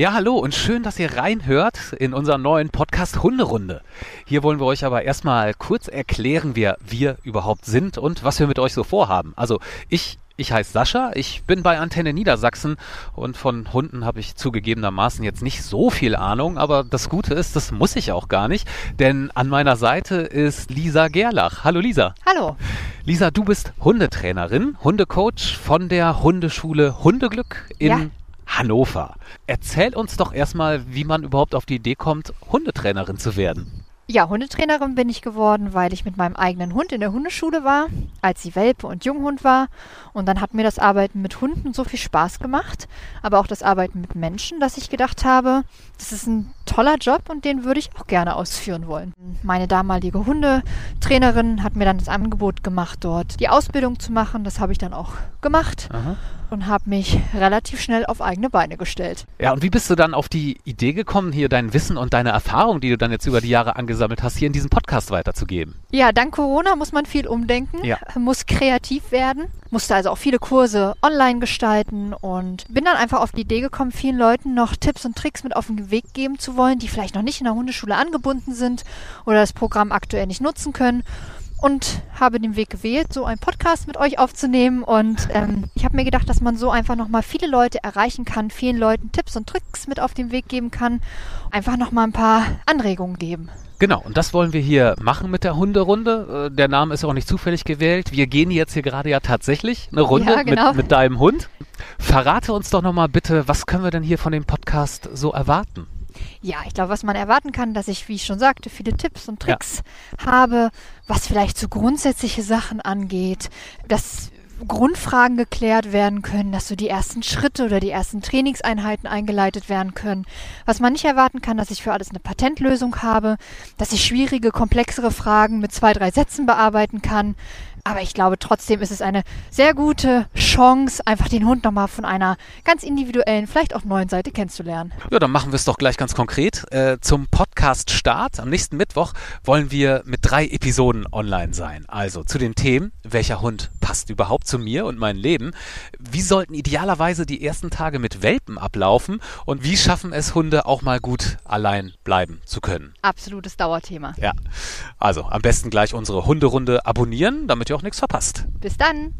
Ja, hallo und schön, dass ihr reinhört in unseren neuen Podcast Hunderunde. Hier wollen wir euch aber erstmal kurz erklären, wer wir überhaupt sind und was wir mit euch so vorhaben. Also ich ich heiße Sascha, ich bin bei Antenne Niedersachsen und von Hunden habe ich zugegebenermaßen jetzt nicht so viel Ahnung, aber das Gute ist, das muss ich auch gar nicht, denn an meiner Seite ist Lisa Gerlach. Hallo Lisa. Hallo. Lisa, du bist Hundetrainerin, Hundecoach von der Hundeschule Hundeglück in ja. Hannover. Erzähl uns doch erstmal, wie man überhaupt auf die Idee kommt, Hundetrainerin zu werden. Ja, Hundetrainerin bin ich geworden, weil ich mit meinem eigenen Hund in der Hundeschule war, als sie Welpe und Junghund war. Und dann hat mir das Arbeiten mit Hunden so viel Spaß gemacht, aber auch das Arbeiten mit Menschen, dass ich gedacht habe, das ist ein toller Job und den würde ich auch gerne ausführen wollen. Meine damalige Hundetrainerin hat mir dann das Angebot gemacht, dort die Ausbildung zu machen. Das habe ich dann auch gemacht. Aha und habe mich relativ schnell auf eigene Beine gestellt. Ja, und wie bist du dann auf die Idee gekommen, hier dein Wissen und deine Erfahrung, die du dann jetzt über die Jahre angesammelt hast, hier in diesem Podcast weiterzugeben? Ja, dank Corona muss man viel umdenken, ja. muss kreativ werden, musste also auch viele Kurse online gestalten und bin dann einfach auf die Idee gekommen, vielen Leuten noch Tipps und Tricks mit auf den Weg geben zu wollen, die vielleicht noch nicht in der Hundeschule angebunden sind oder das Programm aktuell nicht nutzen können und habe den Weg gewählt, so einen Podcast mit euch aufzunehmen. Und ähm, ich habe mir gedacht, dass man so einfach nochmal viele Leute erreichen kann, vielen Leuten Tipps und Tricks mit auf den Weg geben kann, einfach nochmal ein paar Anregungen geben. Genau, und das wollen wir hier machen mit der Hunderunde. Äh, der Name ist auch nicht zufällig gewählt. Wir gehen jetzt hier gerade ja tatsächlich eine Runde ja, genau. mit, mit deinem Hund. Verrate uns doch nochmal bitte, was können wir denn hier von dem Podcast so erwarten? Ja, ich glaube, was man erwarten kann, dass ich, wie ich schon sagte, viele Tipps und Tricks ja. habe, was vielleicht so grundsätzliche Sachen angeht, dass Grundfragen geklärt werden können, dass so die ersten Schritte oder die ersten Trainingseinheiten eingeleitet werden können. Was man nicht erwarten kann, dass ich für alles eine Patentlösung habe, dass ich schwierige, komplexere Fragen mit zwei, drei Sätzen bearbeiten kann, aber ich glaube trotzdem ist es eine sehr gute Chance, einfach den Hund nochmal von einer ganz individuellen, vielleicht auch neuen Seite kennenzulernen. Ja, dann machen wir es doch gleich ganz konkret. Äh, zum Podcast-Start am nächsten Mittwoch wollen wir mit drei Episoden online sein. Also zu den Themen, welcher Hund passt überhaupt zu mir und mein Leben? Wie sollten idealerweise die ersten Tage mit Welpen ablaufen? Und wie schaffen es Hunde auch mal gut allein bleiben zu können? Absolutes Dauerthema. Ja, also am besten gleich unsere Hunderunde abonnieren, damit ihr auch nichts verpasst. Bis dann!